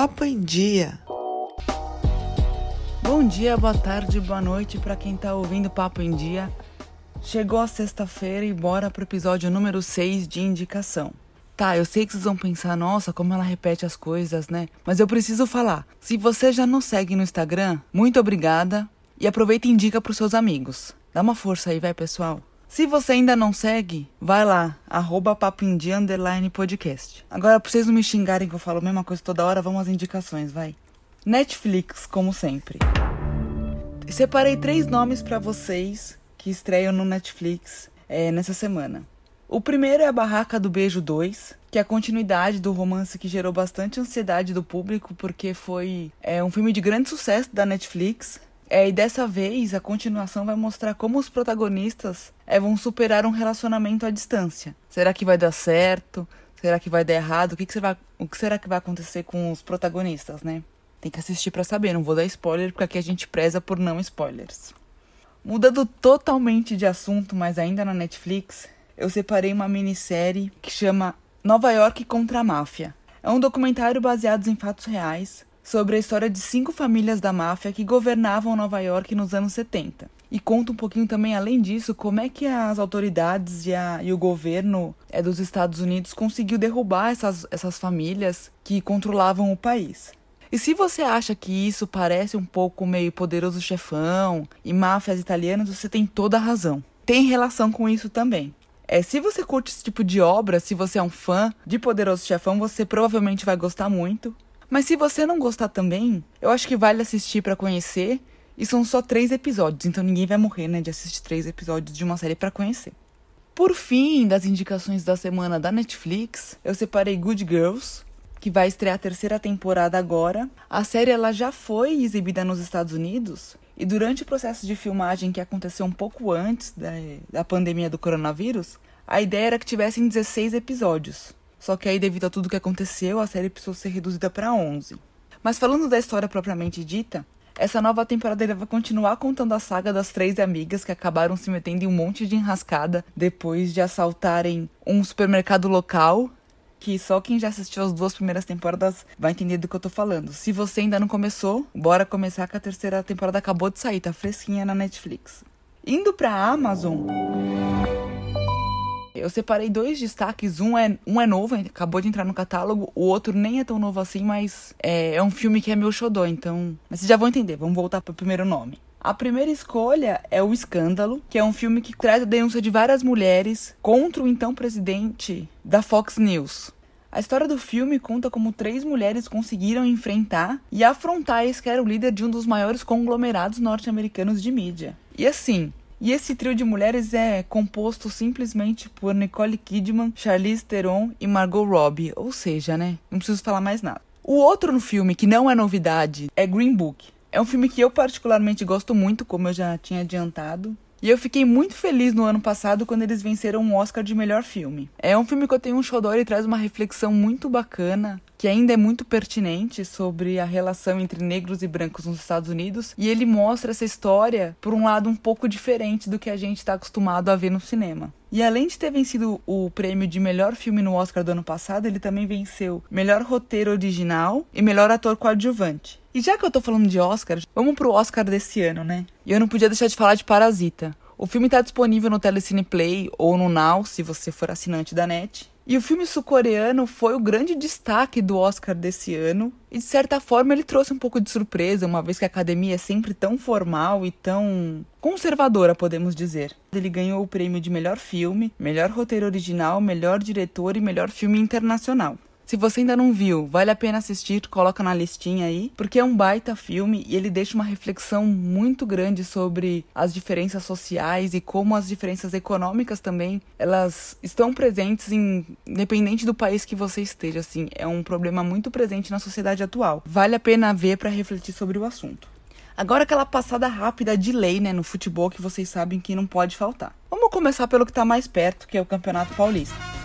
Papo em Dia. Bom dia, boa tarde, boa noite para quem tá ouvindo Papo em Dia. Chegou a sexta-feira e bora pro episódio número 6 de indicação. Tá, eu sei que vocês vão pensar, nossa, como ela repete as coisas, né? Mas eu preciso falar. Se você já não segue no Instagram, muito obrigada e aproveita e indica pros seus amigos. Dá uma força aí, vai, pessoal. Se você ainda não segue, vai lá, arroba podcast. Agora, pra vocês não me xingarem que eu falo a mesma coisa toda hora, vamos às indicações, vai. Netflix, como sempre. Separei três nomes para vocês que estreiam no Netflix é, nessa semana. O primeiro é a Barraca do Beijo 2, que é a continuidade do romance que gerou bastante ansiedade do público, porque foi é, um filme de grande sucesso da Netflix. É, e dessa vez a continuação vai mostrar como os protagonistas é, vão superar um relacionamento à distância. Será que vai dar certo? Será que vai dar errado? O que, que, o que será que vai acontecer com os protagonistas, né? Tem que assistir para saber, não vou dar spoiler, porque aqui a gente preza por não spoilers. Mudando totalmente de assunto, mas ainda na Netflix, eu separei uma minissérie que chama Nova York contra a Máfia. É um documentário baseado em fatos reais sobre a história de cinco famílias da máfia que governavam Nova York nos anos 70. E conta um pouquinho também, além disso, como é que as autoridades e, a, e o governo é, dos Estados Unidos conseguiu derrubar essas, essas famílias que controlavam o país. E se você acha que isso parece um pouco meio poderoso chefão e máfias italianas, você tem toda a razão. Tem relação com isso também. É, se você curte esse tipo de obra, se você é um fã de Poderoso Chefão, você provavelmente vai gostar muito. Mas se você não gostar também, eu acho que vale assistir para conhecer. E são só três episódios, então ninguém vai morrer, né, de assistir três episódios de uma série para conhecer. Por fim, das indicações da semana da Netflix, eu separei Good Girls, que vai estrear a terceira temporada agora. A série ela já foi exibida nos Estados Unidos e durante o processo de filmagem que aconteceu um pouco antes da, da pandemia do coronavírus, a ideia era que tivessem 16 episódios. Só que aí, devido a tudo que aconteceu, a série precisou ser reduzida para 11. Mas falando da história propriamente dita, essa nova temporada vai continuar contando a saga das três amigas que acabaram se metendo em um monte de enrascada depois de assaltarem um supermercado local. Que só quem já assistiu as duas primeiras temporadas vai entender do que eu tô falando. Se você ainda não começou, bora começar que a terceira temporada acabou de sair, tá fresquinha na Netflix. Indo pra Amazon. Eu separei dois destaques. Um é, um é novo, acabou de entrar no catálogo. O outro nem é tão novo assim, mas é, é um filme que é meu xodó, então. Mas vocês já vão entender. Vamos voltar pro primeiro nome. A primeira escolha é O Escândalo, que é um filme que traz a denúncia de várias mulheres contra o então presidente da Fox News. A história do filme conta como três mulheres conseguiram enfrentar e afrontar esse que era o líder de um dos maiores conglomerados norte-americanos de mídia. E assim, e esse trio de mulheres é composto simplesmente por Nicole Kidman, Charlize Theron e Margot Robbie, ou seja, né? Não preciso falar mais nada. O outro no filme que não é novidade é Green Book. É um filme que eu particularmente gosto muito, como eu já tinha adiantado. E eu fiquei muito feliz no ano passado quando eles venceram um Oscar de melhor filme. É um filme que eu tenho um xodó e traz uma reflexão muito bacana, que ainda é muito pertinente sobre a relação entre negros e brancos nos Estados Unidos, e ele mostra essa história por um lado um pouco diferente do que a gente está acostumado a ver no cinema. E além de ter vencido o prêmio de melhor filme no Oscar do ano passado, ele também venceu melhor roteiro original e melhor ator coadjuvante. E já que eu tô falando de Oscar, vamos pro Oscar desse ano, né? E eu não podia deixar de falar de Parasita. O filme está disponível no Telecine Play ou no Now, se você for assinante da NET. E o filme sul-coreano foi o grande destaque do Oscar desse ano. E de certa forma ele trouxe um pouco de surpresa, uma vez que a academia é sempre tão formal e tão conservadora, podemos dizer. Ele ganhou o prêmio de melhor filme, melhor roteiro original, melhor diretor e melhor filme internacional. Se você ainda não viu, vale a pena assistir, coloca na listinha aí, porque é um baita filme e ele deixa uma reflexão muito grande sobre as diferenças sociais e como as diferenças econômicas também, elas estão presentes em independente do país que você esteja, assim, é um problema muito presente na sociedade atual. Vale a pena ver para refletir sobre o assunto. Agora aquela passada rápida de lei, né, no futebol que vocês sabem que não pode faltar. Vamos começar pelo que tá mais perto, que é o Campeonato Paulista.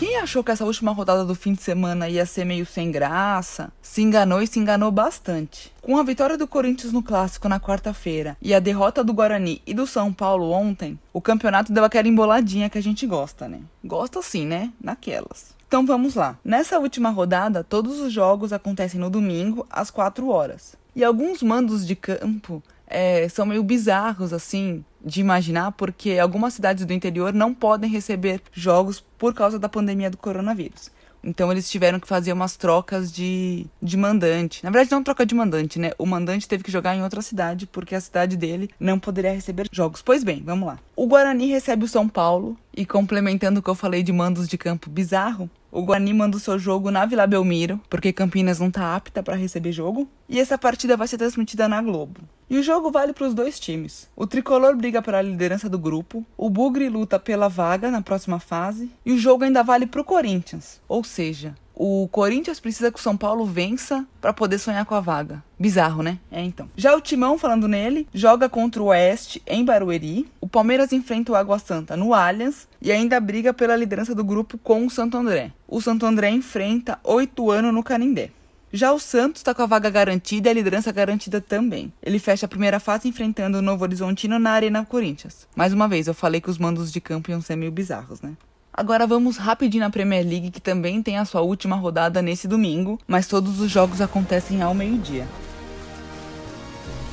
Quem achou que essa última rodada do fim de semana ia ser meio sem graça, se enganou e se enganou bastante. Com a vitória do Corinthians no clássico na quarta-feira e a derrota do Guarani e do São Paulo ontem, o campeonato deu aquela emboladinha que a gente gosta, né? Gosta sim, né? Naquelas. Então vamos lá. Nessa última rodada, todos os jogos acontecem no domingo, às 4 horas. E alguns mandos de campo é, são meio bizarros, assim, de imaginar, porque algumas cidades do interior não podem receber jogos por causa da pandemia do coronavírus. Então eles tiveram que fazer umas trocas de, de mandante. Na verdade, não troca de mandante, né? O mandante teve que jogar em outra cidade porque a cidade dele não poderia receber jogos. Pois bem, vamos lá. O Guarani recebe o São Paulo e complementando o que eu falei de mandos de campo bizarro, o Guarani manda o seu jogo na Vila Belmiro, porque Campinas não tá apta para receber jogo, e essa partida vai ser transmitida na Globo. E o jogo vale para os dois times. O tricolor briga pela liderança do grupo, o Bugre luta pela vaga na próxima fase, e o jogo ainda vale para o Corinthians. Ou seja, o Corinthians precisa que o São Paulo vença para poder sonhar com a vaga. Bizarro, né? É então. Já o Timão, falando nele, joga contra o Oeste em Barueri. Palmeiras enfrenta o Água Santa no Allianz e ainda briga pela liderança do grupo com o Santo André. O Santo André enfrenta oito anos no Canindé. Já o Santos está com a vaga garantida e a liderança garantida também. Ele fecha a primeira fase enfrentando o Novo Horizontino na Arena Corinthians. Mais uma vez, eu falei que os mandos de campo iam ser meio bizarros, né? Agora vamos rapidinho na Premier League, que também tem a sua última rodada nesse domingo, mas todos os jogos acontecem ao meio-dia.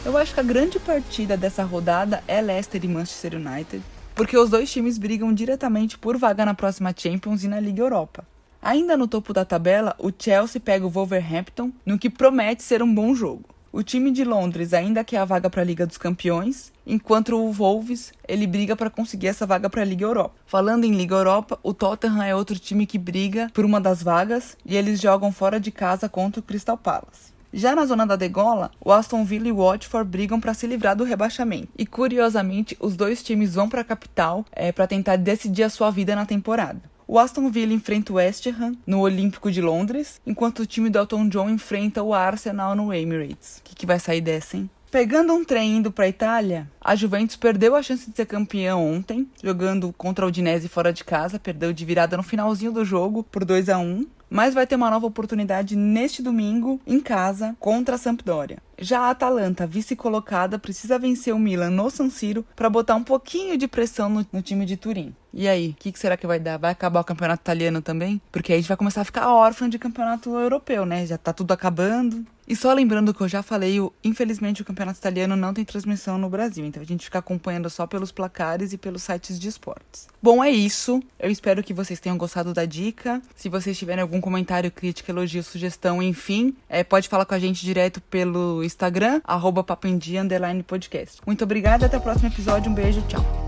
Eu acho que a grande partida dessa rodada é Leicester e Manchester United, porque os dois times brigam diretamente por vaga na próxima Champions e na Liga Europa. Ainda no topo da tabela, o Chelsea pega o Wolverhampton, no que promete ser um bom jogo. O time de Londres ainda quer a vaga para a Liga dos Campeões, enquanto o Wolves ele briga para conseguir essa vaga para a Liga Europa. Falando em Liga Europa, o Tottenham é outro time que briga por uma das vagas e eles jogam fora de casa contra o Crystal Palace. Já na zona da degola, o Aston Villa e o Watford brigam para se livrar do rebaixamento. E curiosamente, os dois times vão para a capital é, para tentar decidir a sua vida na temporada. O Aston Villa enfrenta o West Ham no Olímpico de Londres, enquanto o time do Elton John enfrenta o Arsenal no Emirates. O que, que vai sair dessa, hein? Pegando um trem indo para a Itália, a Juventus perdeu a chance de ser campeã ontem, jogando contra o Udinese fora de casa, perdeu de virada no finalzinho do jogo por 2 a 1 mas vai ter uma nova oportunidade neste domingo em casa contra a Sampdoria. Já a Atalanta, vice-colocada, precisa vencer o Milan no San Siro para botar um pouquinho de pressão no, no time de Turim. E aí, o que, que, será que vai dar? Vai acabar o campeonato italiano também? Porque aí a gente vai começar a ficar órfão de campeonato europeu, né? Já tá tudo acabando. E só lembrando que eu já falei, infelizmente o campeonato italiano não tem transmissão no Brasil, então a gente fica acompanhando só pelos placares e pelos sites de esportes. Bom, é isso. Eu espero que vocês tenham gostado da dica. Se vocês tiverem algum comentário, crítica, elogio, sugestão, enfim, é, pode falar com a gente direto pelo Instagram, arroba podcast. Muito obrigada, até o próximo episódio. Um beijo, tchau.